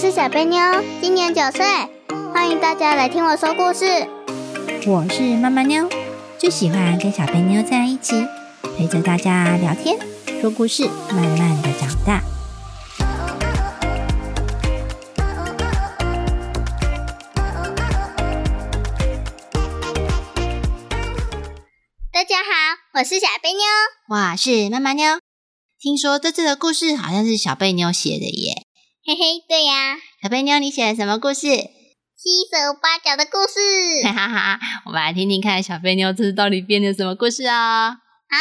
是小贝妞，今年九岁，欢迎大家来听我说故事。我是妈妈妞，最喜欢跟小贝妞在一起，陪着大家聊天、说故事，慢慢的长大。大家好，我是小贝妞，我是妈妈妞。听说这次的故事好像是小贝妞写的耶。嘿嘿，对呀，小贝妞，你写了什么故事？七手八脚的故事。哈哈哈，我们来听听看，小贝妞这次到底编的什么故事啊？好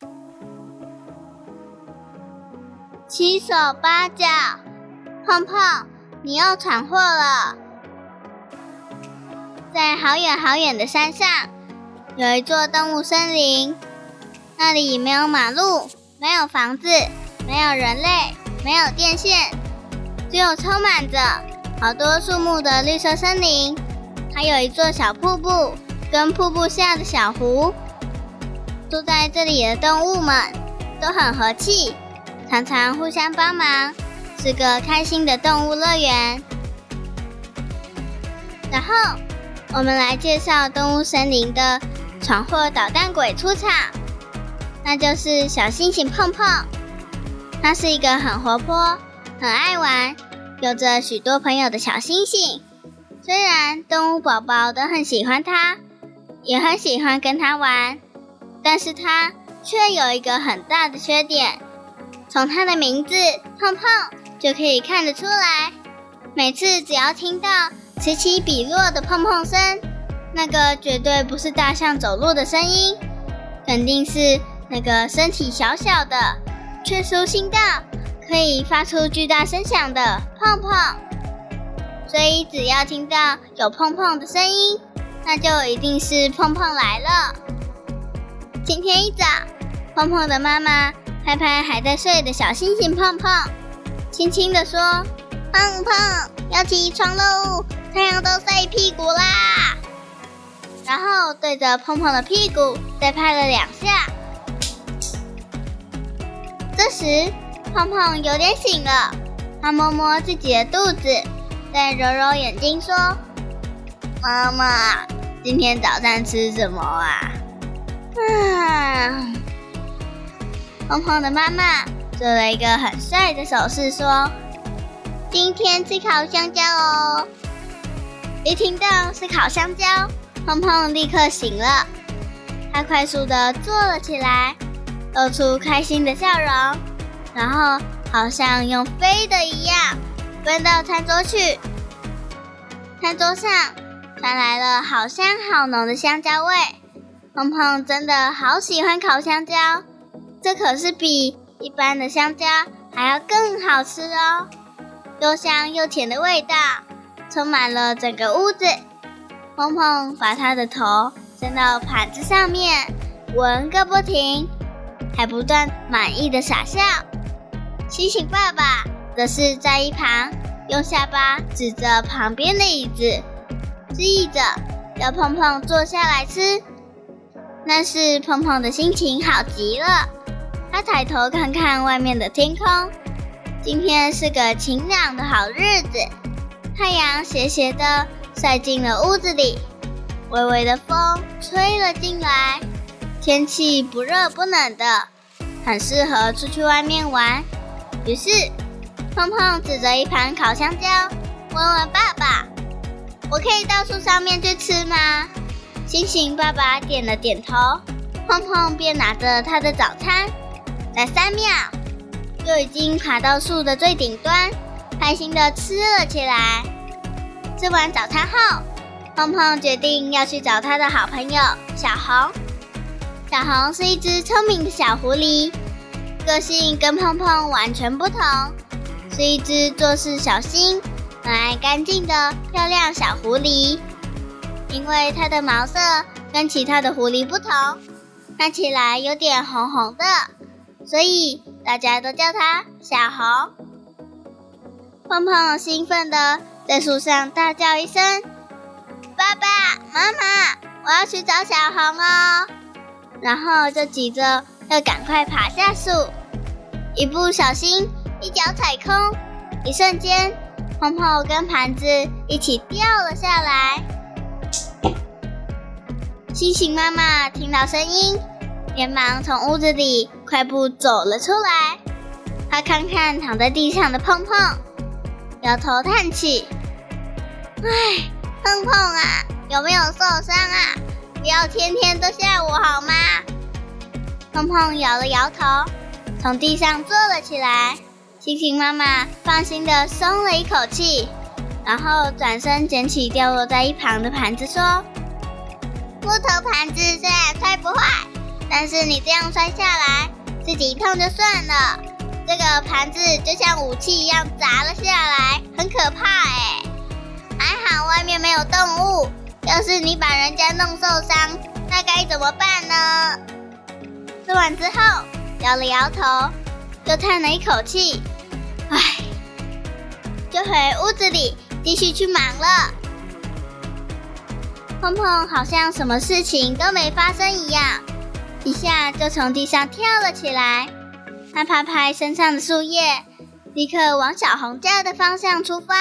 ，Go！七手八脚，碰碰，你又闯祸了。在好远好远的山上，有一座动物森林，那里没有马路，没有房子。没有人类，没有电线，只有充满着好多树木的绿色森林，还有一座小瀑布跟瀑布下的小湖。住在这里的动物们都很和气，常常互相帮忙，是个开心的动物乐园。然后，我们来介绍动物森林的闯祸捣蛋鬼出场，那就是小星星碰碰。它是一个很活泼、很爱玩、有着许多朋友的小星星。虽然动物宝宝都很喜欢它，也很喜欢跟它玩，但是它却有一个很大的缺点。从它的名字“碰碰”就可以看得出来。每次只要听到此起彼落的碰碰声，那个绝对不是大象走路的声音，肯定是那个身体小小的。却舒心到可以发出巨大声响的碰碰，所以只要听到有碰碰的声音，那就一定是碰碰来了。今天一早，碰碰的妈妈拍拍还在睡的小星星碰碰，轻轻地说：“碰碰，要起床喽，太阳都晒屁股啦。”然后对着碰碰的屁股再拍了两下。这时，胖胖有点醒了，他摸摸自己的肚子，再揉揉眼睛，说：“妈妈，今天早餐吃什么啊？”啊！胖胖的妈妈做了一个很帅的手势，说：“今天吃烤香蕉哦。”一听到是烤香蕉，胖胖立刻醒了，他快速的坐了起来。露出开心的笑容，然后好像用飞的一样奔到餐桌去。餐桌上传来了好香好浓的香蕉味，碰碰真的好喜欢烤香蕉，这可是比一般的香蕉还要更好吃哦！又香又甜的味道充满了整个屋子。碰碰把他的头伸到盘子上面，闻个不停。还不断满意的傻笑，星星爸爸则是在一旁用下巴指着旁边的椅子，示意着要碰碰坐下来吃。那是碰碰的心情好极了，他抬头看看外面的天空，今天是个晴朗的好日子，太阳斜斜的晒进了屋子里，微微的风吹了进来。天气不热不冷的，很适合出去外面玩。于是，碰碰指着一盘烤香蕉，问问爸爸：“我可以到树上面去吃吗？”星星爸爸点了点头，碰碰便拿着他的早餐，在三秒就已经爬到树的最顶端，开心的吃了起来。吃完早餐后，碰碰决定要去找他的好朋友小红。小红是一只聪明的小狐狸，个性跟碰碰完全不同，是一只做事小心、很爱干净的漂亮小狐狸。因为它的毛色跟其他的狐狸不同，看起来有点红红的，所以大家都叫它小红。碰碰兴奋的在树上大叫一声：“爸爸妈妈，我要去找小红哦！”然后就急着要赶快爬下树，一不小心一脚踩空，一瞬间，碰碰跟盘子一起掉了下来。星星妈妈听到声音，连忙从屋子里快步走了出来。她看看躺在地上的碰碰，摇头叹气：“唉，碰碰啊，有没有受伤啊？不要天天都吓我好吗？”碰碰摇了摇头，从地上坐了起来。星星妈妈放心的松了一口气，然后转身捡起掉落在一旁的盘子，说。木头盘子虽然摔不坏，但是你这样摔下来，自己痛就算了。这个盘子就像武器一样砸了下来，很可怕哎。还好外面没有动物，要是你把人家弄受伤，那该怎么办呢？吃完之后，摇了摇头，又叹了一口气，唉，就回屋子里继续去忙了。碰碰好像什么事情都没发生一样，一下就从地上跳了起来。他拍拍身上的树叶，立刻往小红家的方向出发。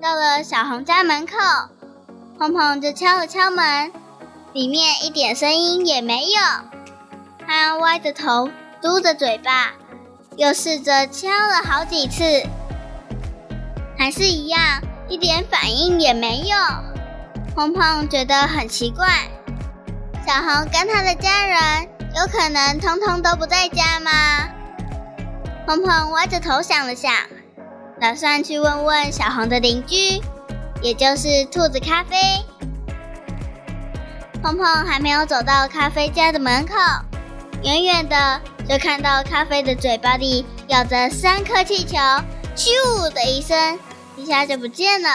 到了小红家门口，碰碰就敲了敲门，里面一点声音也没有。他歪着头，嘟着嘴巴，又试着敲了好几次，还是一样，一点反应也没有。碰碰觉得很奇怪，小红跟他的家人有可能通通都不在家吗？碰碰歪着头想了想，打算去问问小红的邻居，也就是兔子咖啡。碰碰还没有走到咖啡家的门口，远远的就看到咖啡的嘴巴里咬着三颗气球，咻的一声，一下就不见了。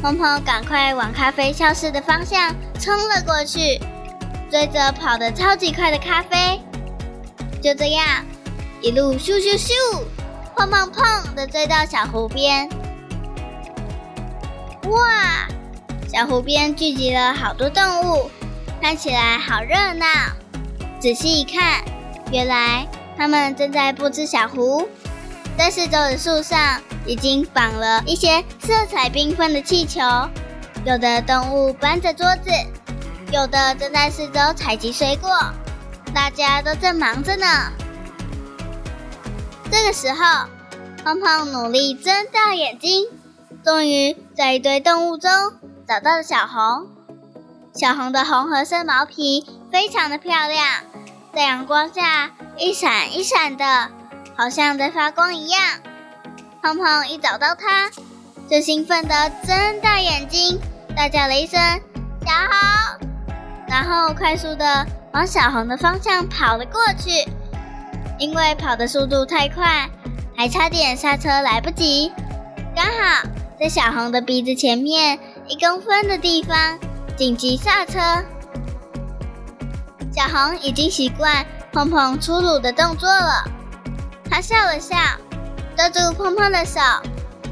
碰碰赶快往咖啡消失的方向冲了过去，追着跑得超级快的咖啡。就这样，一路咻咻咻，砰砰砰的追到小湖边。哇！小湖边聚集了好多动物，看起来好热闹。仔细一看，原来它们正在布置小湖。在四周的树上已经绑了一些色彩缤纷的气球，有的动物搬着桌子，有的正在四周采集水果，大家都正忙着呢。这个时候，胖胖努力睁大眼睛，终于在一堆动物中找到了小红。小红的红褐色毛皮非常的漂亮，在阳光下一闪一闪的。好像在发光一样，胖胖一找到它，就兴奋的睁大眼睛，大叫了一声“小红”，然后快速的往小红的方向跑了过去。因为跑的速度太快，还差点刹车来不及，刚好在小红的鼻子前面一公分的地方紧急刹车。小红已经习惯碰碰粗鲁的动作了。她笑了笑，抓住碰碰的手，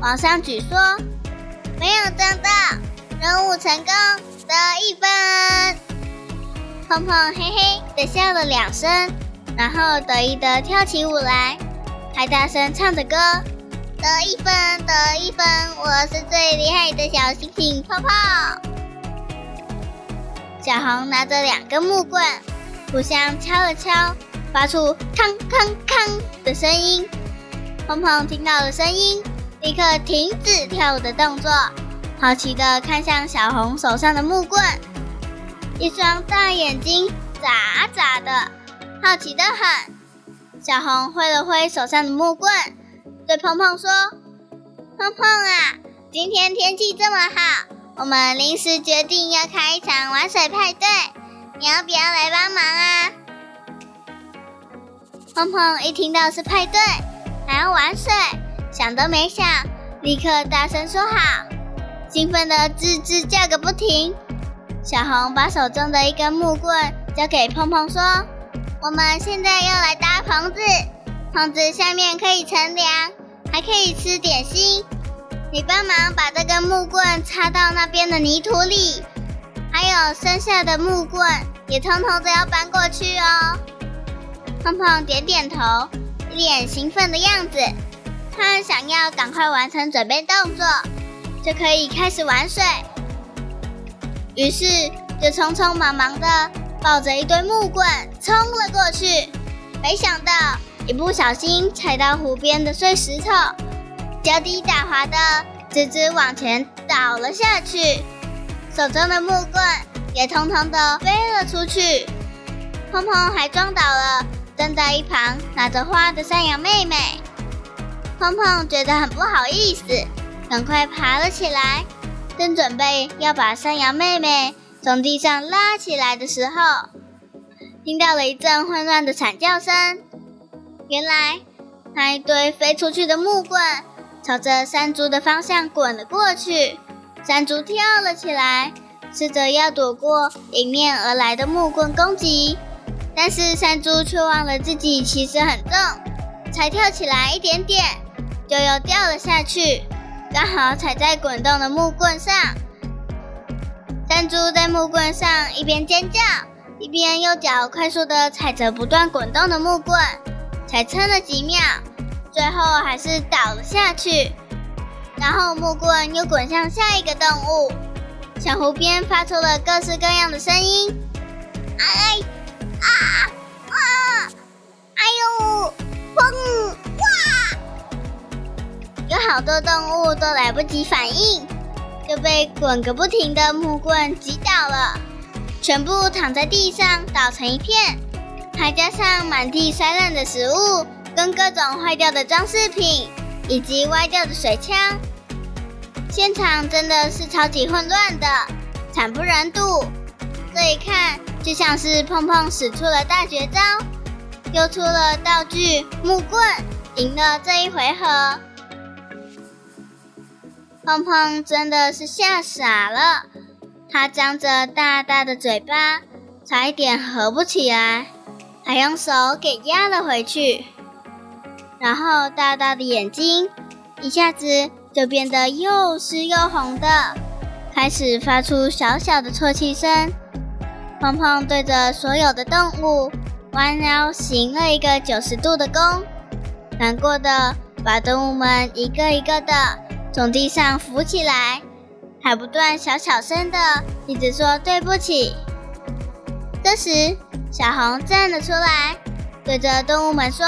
往上举说：“没有撞到，任务成功，得一分。”碰碰嘿嘿的笑了两声，然后得意的跳起舞来，还大声唱着歌：“得一分，得一分，我是最厉害的小星星泡泡。”小红拿着两根木棍，互相敲了敲。发出康康康的声音，碰碰听到了声音，立刻停止跳舞的动作，好奇的看向小红手上的木棍，一双大眼睛眨眨的，好奇的很。小红挥了挥手上的木棍，对碰碰说：“碰碰啊，今天天气这么好，我们临时决定要开一场玩水派对，你要不要来帮忙啊？”碰碰一听到是派对，还要玩水，想都没想，立刻大声说好，兴奋的吱吱叫个不停。小红把手中的一根木棍交给碰碰，说：“我们现在要来搭棚子，棚子下面可以乘凉，还可以吃点心。你帮忙把这根木棍插到那边的泥土里，还有剩下的木棍也通通都要搬过去哦。”胖胖点点头，一脸兴奋的样子。他想要赶快完成准备动作，就可以开始玩水。于是就匆匆忙忙的抱着一堆木棍冲了过去，没想到一不小心踩到湖边的碎石头，脚底打滑的直直往前倒了下去，手中的木棍也通通的飞了出去。碰碰还撞倒了站在一旁拿着花的山羊妹妹。碰碰觉得很不好意思，赶快爬了起来。正准备要把山羊妹妹从地上拉起来的时候，听到了一阵混乱的惨叫声。原来那一堆飞出去的木棍朝着山猪的方向滚了过去，山猪跳了起来，试着要躲过迎面而来的木棍攻击，但是山猪却忘了自己其实很重，才跳起来一点点，就又掉了下去。刚好踩在滚动的木棍上，山猪在木棍上一边尖叫，一边用脚快速的踩着不断滚动的木棍，才撑了几秒，最后还是倒了下去。然后木棍又滚向下一个动物，小湖边发出了各式各样的声音，哎啊啊！哎呦，砰！哇有好多动物都来不及反应，就被滚个不停的木棍击倒了，全部躺在地上倒成一片，还加上满地摔烂的食物，跟各种坏掉的装饰品，以及歪掉的水枪，现场真的是超级混乱的，惨不忍睹。这一看就像是碰碰使出了大绝招，丢出了道具木棍，赢了这一回合。碰碰真的是吓傻了，他张着大大的嘴巴，差一点合不起来，还用手给压了回去。然后大大的眼睛一下子就变得又湿又红的，开始发出小小的啜泣声。胖胖对着所有的动物弯腰行了一个九十度的躬，难过的把动物们一个一个的。从地上扶起来，还不断小小声的一直说对不起。这时，小红站了出来，对着动物们说：“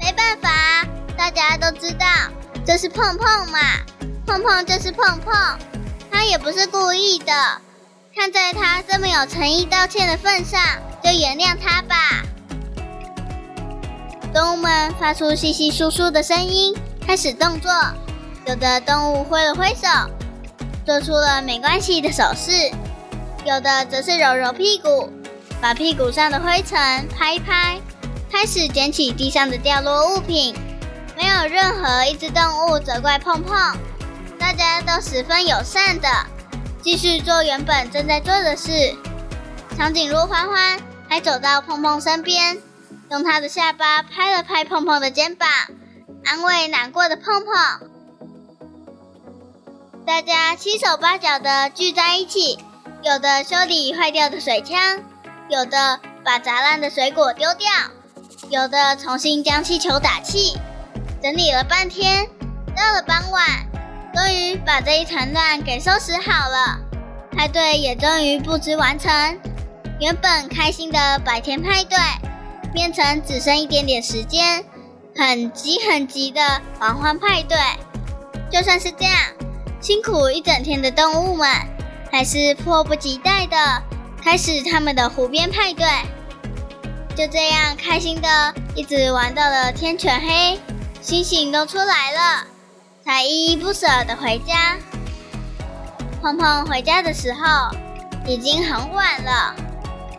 没办法，大家都知道这是碰碰嘛，碰碰就是碰碰，他也不是故意的。看在他这么有诚意道歉的份上，就原谅他吧。”动物们发出稀稀疏疏的声音，开始动作。有的动物挥了挥手，做出了没关系的手势；有的则是揉揉屁股，把屁股上的灰尘拍一拍，开始捡起地上的掉落物品。没有任何一只动物责怪碰碰，大家都十分友善的继续做原本正在做的事。长颈鹿欢欢还走到碰碰身边，用他的下巴拍了拍碰碰的肩膀，安慰难过的碰碰。大家七手八脚的聚在一起，有的修理坏掉的水枪，有的把砸烂的水果丢掉，有的重新将气球打气。整理了半天，到了傍晚，终于把这一团乱给收拾好了。派对也终于布置完成，原本开心的白天派对，变成只剩一点点时间，很急很急的狂欢派对。就算是这样。辛苦一整天的动物们，还是迫不及待的开始他们的湖边派对。就这样开心的一直玩到了天全黑，星星都出来了，才依依不舍的回家。碰碰回家的时候已经很晚了，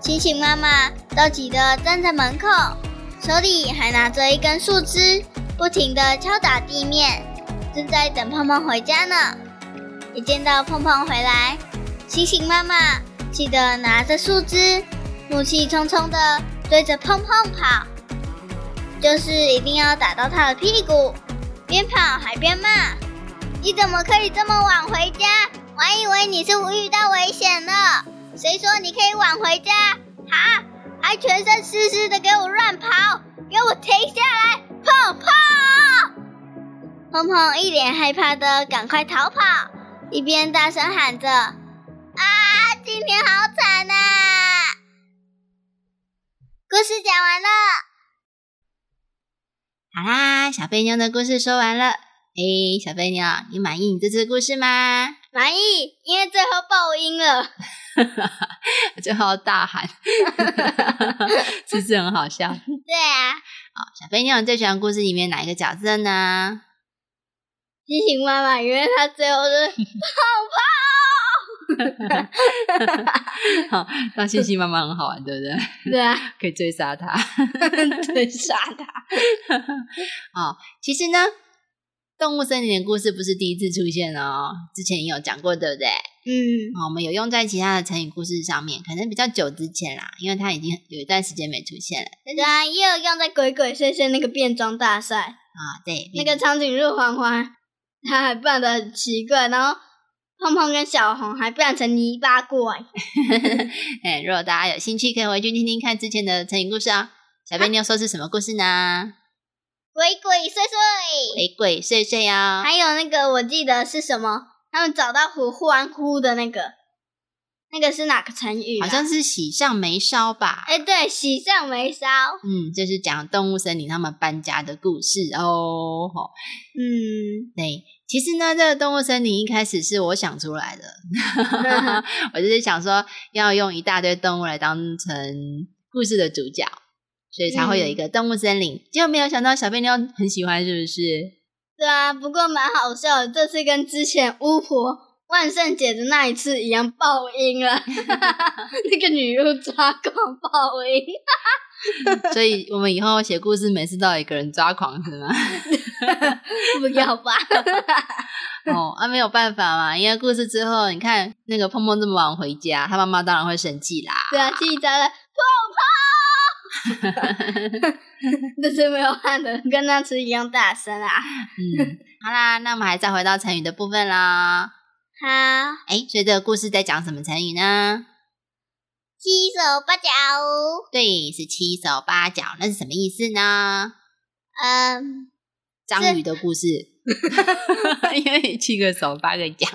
星星妈妈着急的站在门口，手里还拿着一根树枝，不停的敲打地面，正在等碰碰回家呢。一见到碰碰回来，星星妈妈气得拿着树枝，怒气冲冲的追着碰碰跑，就是一定要打到他的屁股，边跑还边骂：“你怎么可以这么晚回家？我还以为你是遇到危险了。谁说你可以晚回家？哈，还全身湿湿的给我乱跑，给我停下来！碰碰！”碰碰一脸害怕的赶快逃跑，一边大声喊着：“啊，今天好惨呐！”故事讲完了。好啦，小飞妞的故事说完了。哎，小飞妞，你满意你这次故事吗？满意，因为最后爆音了。最后大喊，是不是很好笑？对啊。好，小飞妞，你最喜欢故事里面哪一个角色呢？激情妈妈，因为她最后是 跑跑。好，当星星妈妈很好玩，对不对？对啊，可以追杀他，追杀他。好，其实呢。动物森林的故事不是第一次出现哦，之前也有讲过，对不对？嗯，我们有用在其他的成语故事上面，可能比较久之前啦，因为它已经有一段时间没出现了。对啊，也有用在鬼鬼祟祟那个变装大赛啊，对，那个长颈鹿欢欢，它还扮的很奇怪，然后胖胖跟小红还变成泥巴怪。哎，如果大家有兴趣，可以回去听听看之前的成语故事啊。小贝，你要说是什么故事呢？鬼鬼祟祟，鬼鬼祟祟哦！还有那个，我记得是什么？他们找到虎欢呼的那个，那个是哪个成语？好像是喜上眉梢吧？哎，对，喜上眉梢。嗯，就是讲动物森林他们搬家的故事哦。嗯，对，其实呢，这个动物森林一开始是我想出来的，我就是想说要用一大堆动物来当成故事的主角。所以才会有一个动物森林，结果没有想到小贝妞很喜欢，是不是？对啊，不过蛮好笑的，这次跟之前巫婆万圣节的那一次一样爆音了，那个女巫抓狂爆音，所以我们以后写故事每次都有一个人抓狂，是吗？不要吧？哦，啊，没有办法嘛，因为故事之后，你看那个碰碰这么晚回家，他妈妈当然会生气啦。对啊，气炸了，碰碰。这是没有喊的，跟那次一样大声啊！嗯，好啦，那我们还再回到成语的部分啦。好，哎，所以这个故事在讲什么成语呢？七手八脚。对，是七手八脚，那是什么意思呢？嗯，章鱼的故事，因为七个手八个脚，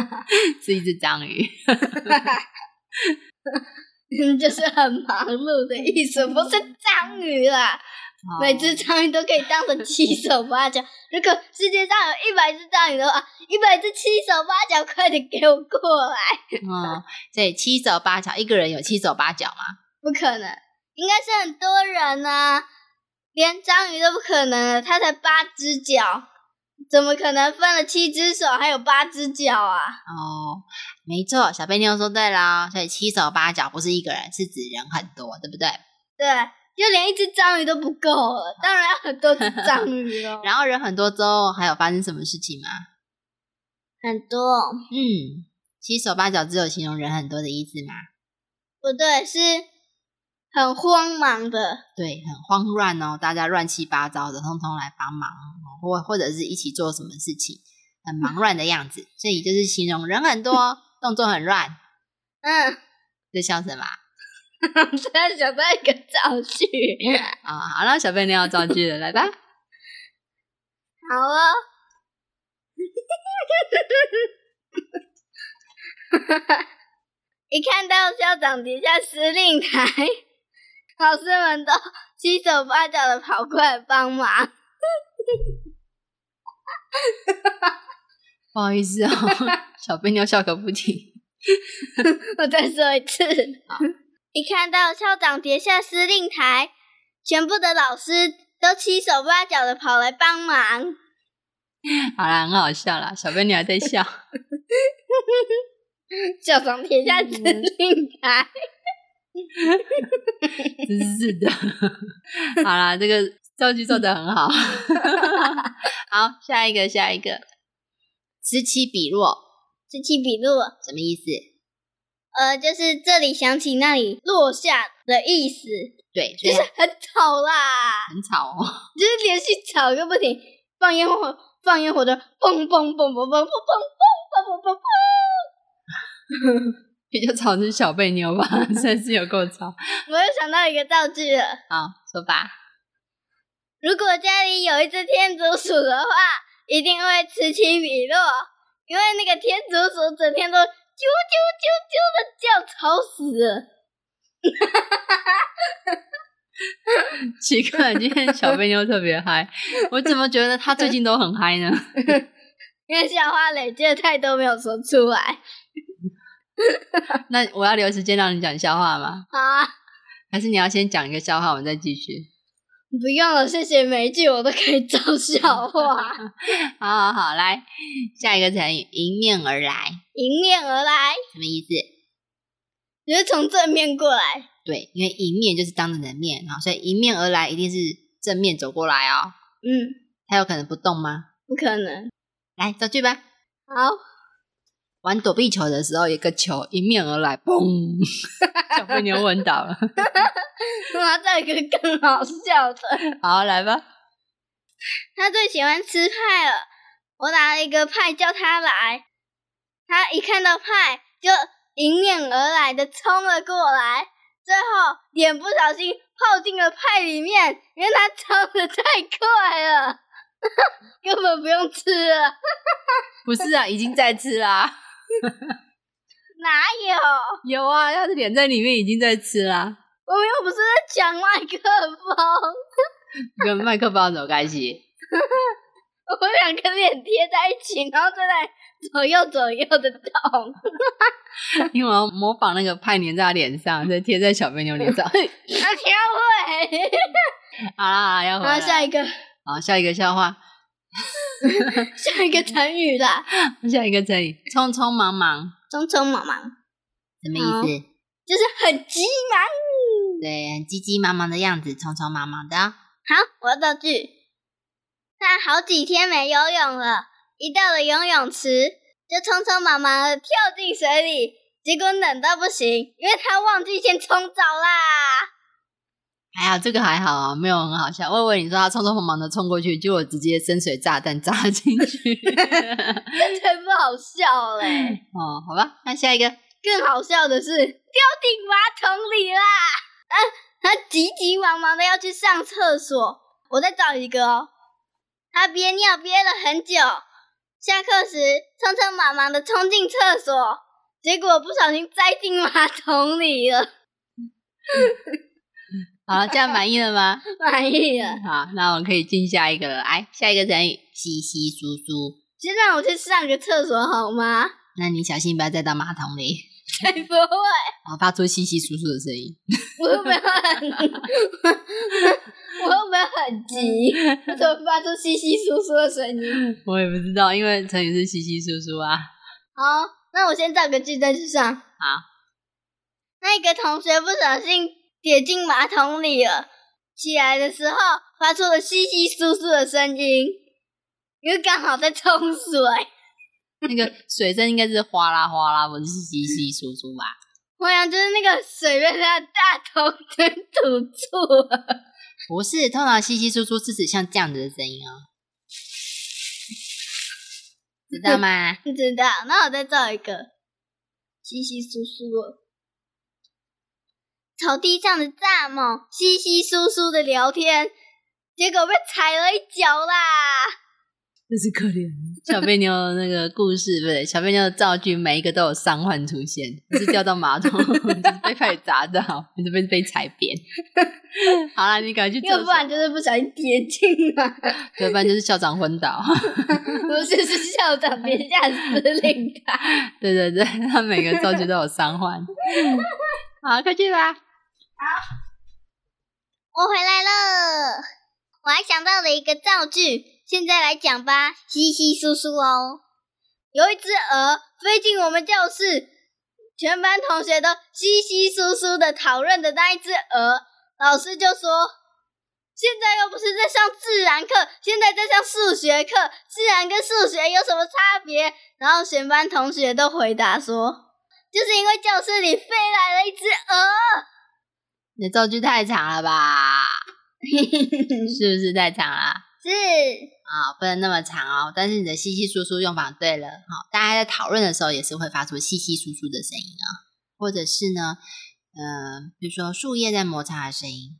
是一只章鱼。就是很忙碌的意思，不是章鱼啦。每只章鱼都可以当成七手八脚。如果世界上有一百只章鱼的话，一百只七手八脚，快点给我过来。嗯，所以七手八脚，一个人有七手八脚吗？不可能，应该是很多人呢。连章鱼都不可能，它才八只脚。怎么可能分了七只手还有八只脚啊？哦，没错，小贝妞说对了，所以七手八脚不是一个人，是指人很多，对不对？对，就连一只章鱼都不够了，当然要很多只章鱼了。然后人很多之后，还有发生什么事情吗？很多，嗯，七手八脚只有形容人很多的意思吗？不对，是很慌忙的，对，很慌乱哦，大家乱七八糟的，通通来帮忙。或或者是一起做什么事情，很忙乱的样子，所以就是形容人很多，动作很乱。嗯，在笑什么？突然想到一个造句 啊！好了，小贝你要造句了，来吧。好哦。一看到校长底下司令台，老师们都七手八脚的跑过来帮忙。不好意思哦，小贝妞笑个不停。我再说一次，一看到校长跌下司令台，全部的老师都七手八脚的跑来帮忙。好啦，很好笑啦，小贝你还在笑。校长跌下司令台，真是的。好啦，这个。造句做的很好，好，下一个，下一个，此起彼落，此起彼落什么意思？呃，就是这里响起，那里落下的意思。对，就是很吵啦，很吵哦，就是连续吵个不停，放烟火，放烟火的，嘣嘣嘣嘣嘣嘣嘣嘣嘣嘣嘣嘣，比较吵是小贝妞吧，算是有够吵。我又想到一个造句了，好，说吧。如果家里有一只天竺鼠的话，一定会此起彼落，因为那个天竺鼠整天都啾啾啾啾的叫，吵死哈哈哈。奇怪，今天小飞妞特别嗨，我怎么觉得他最近都很嗨呢？因为笑话累积太多没有说出来。那我要留时间让你讲笑话吗？好啊，还是你要先讲一个笑话，我再继续？不用了，谢谢。每一句我都可以找笑话。好好好，来下一个成语，迎面而来。迎面而来什么意思？就是从正面过来。对，因为迎面就是当着你的面啊，所以迎面而来一定是正面走过来哦。嗯，他有可能不动吗？不可能。来造句吧。好，玩躲避球的时候，一个球迎面而来，嘣，小飞牛闻到了。我要再一个更好笑的。好，来吧。他最喜欢吃派了，我拿了一个派叫他来，他一看到派就迎面而来的冲了过来，最后脸不小心泡进了派里面，因为他冲的太快了，根本不用吃了。不是啊，已经在吃啦。哪有？有啊，他的脸在里面已经在吃啦。我们又不是在讲麦克风，跟麦克风有什么关系？我们两个脸贴在一起，然后在那里左右左右的动。因为我要模仿那个派粘在他脸上，再贴在小肥牛脸上。啊天会。好啦，要回好，来。下一个，好，下一个笑话，下一个成语啦，下一个成语，匆匆忙忙，匆匆忙忙，什么意思？就是很急忙。对，很急急忙忙的样子，匆匆忙忙的哦。好，我要造句。他好几天没游泳了，一到了游泳池，就匆匆忙忙的跳进水里，结果冷到不行，因为他忘记先冲澡啦。还好这个还好啊，没有很好笑。我以为你说他匆匆忙忙的冲过去，结果直接深水炸弹炸进去。这才不好笑嘞！哦，好吧，那下一个，更好笑的是，掉进马桶里啦！啊，他急急忙忙的要去上厕所。我再找一个哦。他憋尿憋了很久，下课时匆匆忙忙的冲进厕所，结果不小心栽进马桶里了。好了，这样满意了吗？满意了，好，那我们可以进下一个了。来，下一个成语，稀稀疏疏。先让我去上个厕所好吗？那你小心不要再到马桶里，才不会，好发出稀稀疏疏的声音。我又没有很，我又没有很急？我怎么发出稀稀疏疏的声音？我也不知道，因为成语是稀稀疏疏啊。好，那我先造个句再去上。好，那个同学不小心跌进马桶里了，起来的时候发出了稀稀疏疏的声音，因为刚好在冲水。那个水声应该是哗啦哗啦，不是稀稀疏疏吧？我想就是那个水被他的大头给堵住了。不是，通常稀稀疏疏是指像这样子的声音哦，知道吗？不 知道，那我再造一个稀稀疏疏的。草地上的蚱蜢稀稀疏疏的聊天，结果被踩了一脚啦！真是可怜。小贝妞的那个故事，不对，小贝妞的造句每一个都有伤患出现，不是掉到马桶，就是被派砸到，你是被被踩扁。好了，你赶快去厕所，要不然就是不小心跌进来，要不然就是校长昏倒。不是是校长别下司令台。对对对，他每个造句都有伤患。好，快去吧。好我回来了，我还想到了一个造句，现在来讲吧，稀稀疏疏哦。有一只鹅飞进我们教室，全班同学都稀稀疏疏的讨论的那一只鹅，老师就说：“现在又不是在上自然课，现在在上数学课，自然跟数学有什么差别？”然后全班同学都回答说：“就是因为教室里飞来了一只鹅。”你的造句太长了吧？是不是太长了？是，啊、不能那么长哦。但是你的稀稀疏疏用法对了，好、大家在讨论的时候也是会发出稀稀疏疏的声音啊，或者是呢，呃，比如说树叶在摩擦的声音，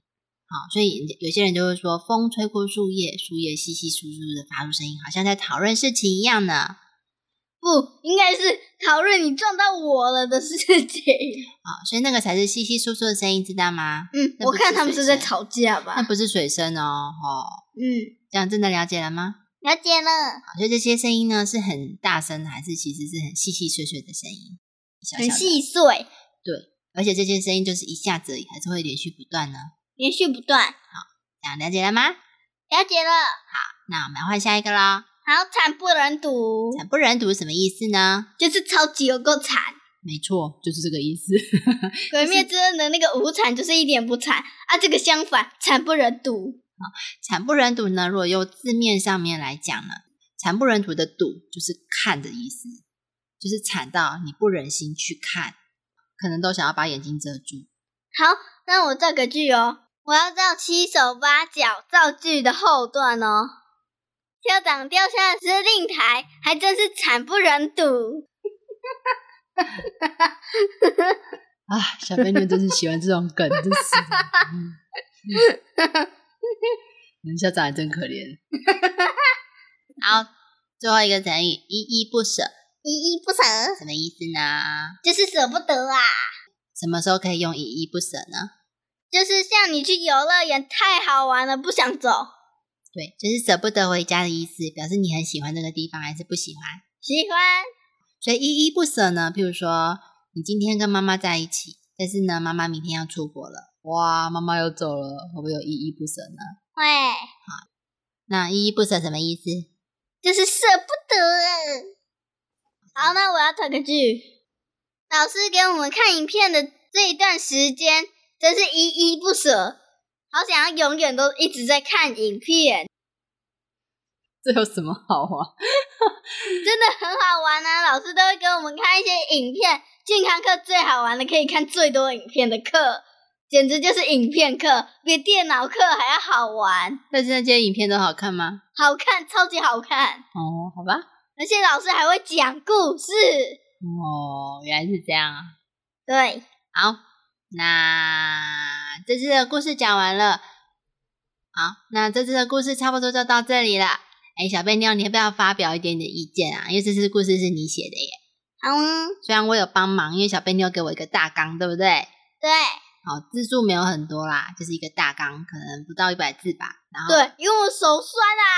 好，所以有些人就会说，风吹过树叶，树叶稀稀疏疏的发出声音，好像在讨论事情一样呢。不，应该是讨论你撞到我了的事情。啊，所以那个才是稀稀疏疏的声音，知道吗？嗯，我看他们是在吵架吧？那不是水声哦，哦，嗯，这样真的了解了吗？了解了。好，所以这些声音呢，是很大声，还是其实是很细细碎碎的声音？很细碎。对，而且这些声音就是一下子还是会连续不断呢？连续不断。好，这样了解了吗？了解了。好，那我们换下一个啦。好，惨不忍睹。惨不忍睹什么意思呢？就是超级有够惨。没错，就是这个意思。鬼灭之刃的那个无惨就是一点不惨啊，这个相反，惨不忍睹。啊，惨不忍睹呢？如果用字面上面来讲呢，惨不忍睹的睹就是看的意思，就是惨到你不忍心去看，可能都想要把眼睛遮住。好，那我造个句哦，我要造七手八脚造句的后段哦。校长掉下司令台，还真是惨不忍睹。啊，小飞妞真是喜欢这种梗，真是。人校长还真可怜。好，最后一个成语“依依不舍”。依依不舍什么意思呢？就是舍不得啊。什么时候可以用“依依不舍”呢？就是像你去游乐园，太好玩了，不想走。对，就是舍不得回家的意思，表示你很喜欢这个地方，还是不喜欢？喜欢。所以依依不舍呢？譬如说，你今天跟妈妈在一起，但是呢，妈妈明天要出国了，哇，妈妈又走了，会不会有依依不舍呢？会。好，那依依不舍什么意思？就是舍不得。好，那我要唱个句。老师给我们看影片的这一段时间，真是依依不舍。好想要永远都一直在看影片，这有什么好玩？真的很好玩啊！老师都会给我们看一些影片，健康课最好玩的，可以看最多影片的课，简直就是影片课，比电脑课还要好玩。但是那些影片都好看吗？好看，超级好看。哦，好吧。而且老师还会讲故事。哦，原来是这样啊。对，好，那。这次的故事讲完了，好，那这次的故事差不多就到这里了。哎，小贝妞，你要不要发表一点点意见啊？因为这次故事是你写的耶。好啊，虽然我有帮忙，因为小贝妞给我一个大纲，对不对？对。好，字数没有很多啦，就是一个大纲，可能不到一百字吧。然后对，因为我手酸啊。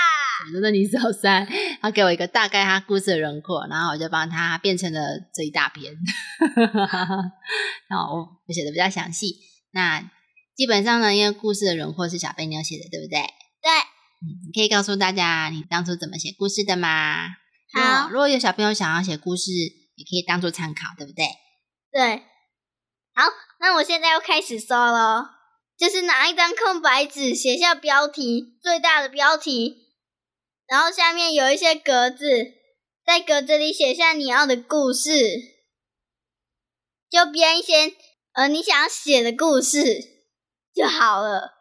我觉得你手酸，他给我一个大概他故事的轮廓，然后我就帮他变成了这一大篇。然后我我写的比较详细，那。基本上呢，因为故事的轮廓是小贝妞写的，对不对？对。嗯，你可以告诉大家你当初怎么写故事的吗？好。如果有小朋友想要写故事，也可以当做参考，对不对？对。好，那我现在要开始说了，就是拿一张空白纸，写下标题，最大的标题，然后下面有一些格子，在格子里写下你要的故事，就编一些呃你想要写的故事。就好了。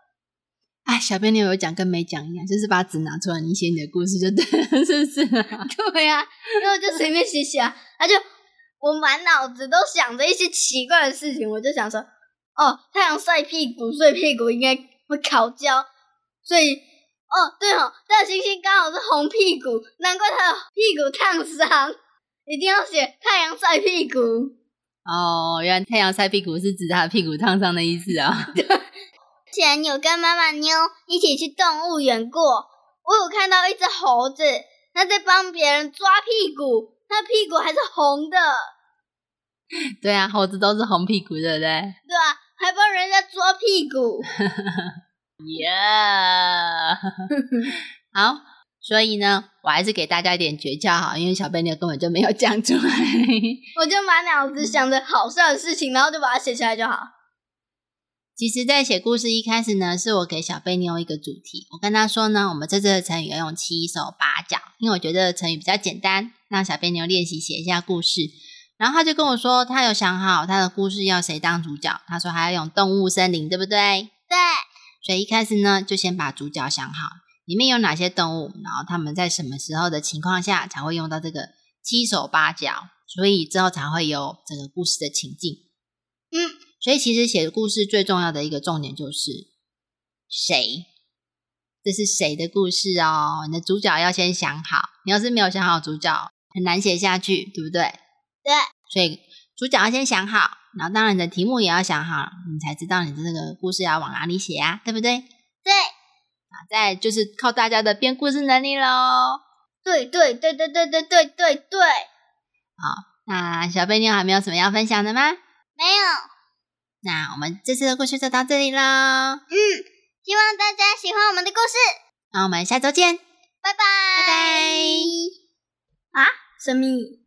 哎，小编你有讲跟没讲一样，就是把纸拿出来，你写你的故事就对了，是不是？对呀，那我就随便写写啊。他就我满脑子都想着一些奇怪的事情，我就想说，哦，太阳晒屁股，所以屁股应该会烤焦。所以，哦，对哦，大猩猩刚好是红屁股，难怪他的屁股烫伤。一定要写太阳晒屁股。哦，原来太阳晒屁股是指他屁股烫伤的意思啊。对。前有跟妈妈妞一起去动物园过，我有看到一只猴子，它在帮别人抓屁股，它屁股还是红的。对啊，猴子都是红屁股，对不对？对啊，还帮人家抓屁股。耶！好，所以呢，我还是给大家一点诀窍哈，因为小贝妞根本就没有讲出来，我就满脑子想着好笑的事情，然后就把它写下来就好。其实，在写故事一开始呢，是我给小贝妞一个主题。我跟他说呢，我们这次的成语要用七手八脚，因为我觉得成语比较简单，让小贝妞练习写一下故事。然后他就跟我说，他有想好他的故事要谁当主角。他说还要用动物森林，对不对？对。所以一开始呢，就先把主角想好，里面有哪些动物，然后他们在什么时候的情况下才会用到这个七手八脚，所以之后才会有整个故事的情境。嗯。所以，其实写故事最重要的一个重点就是，谁？这是谁的故事哦？你的主角要先想好。你要是没有想好主角，很难写下去，对不对？对。所以主角要先想好，然后当然你的题目也要想好，你才知道你的这个故事要往哪里写啊，对不对？对。啊，再就是靠大家的编故事能力喽。对对对对对对对对对。好。那小贝妞还没有什么要分享的吗？没有。那我们这次的故事就到这里喽。嗯，希望大家喜欢我们的故事。那我们下周见，拜拜拜拜。啊，神秘。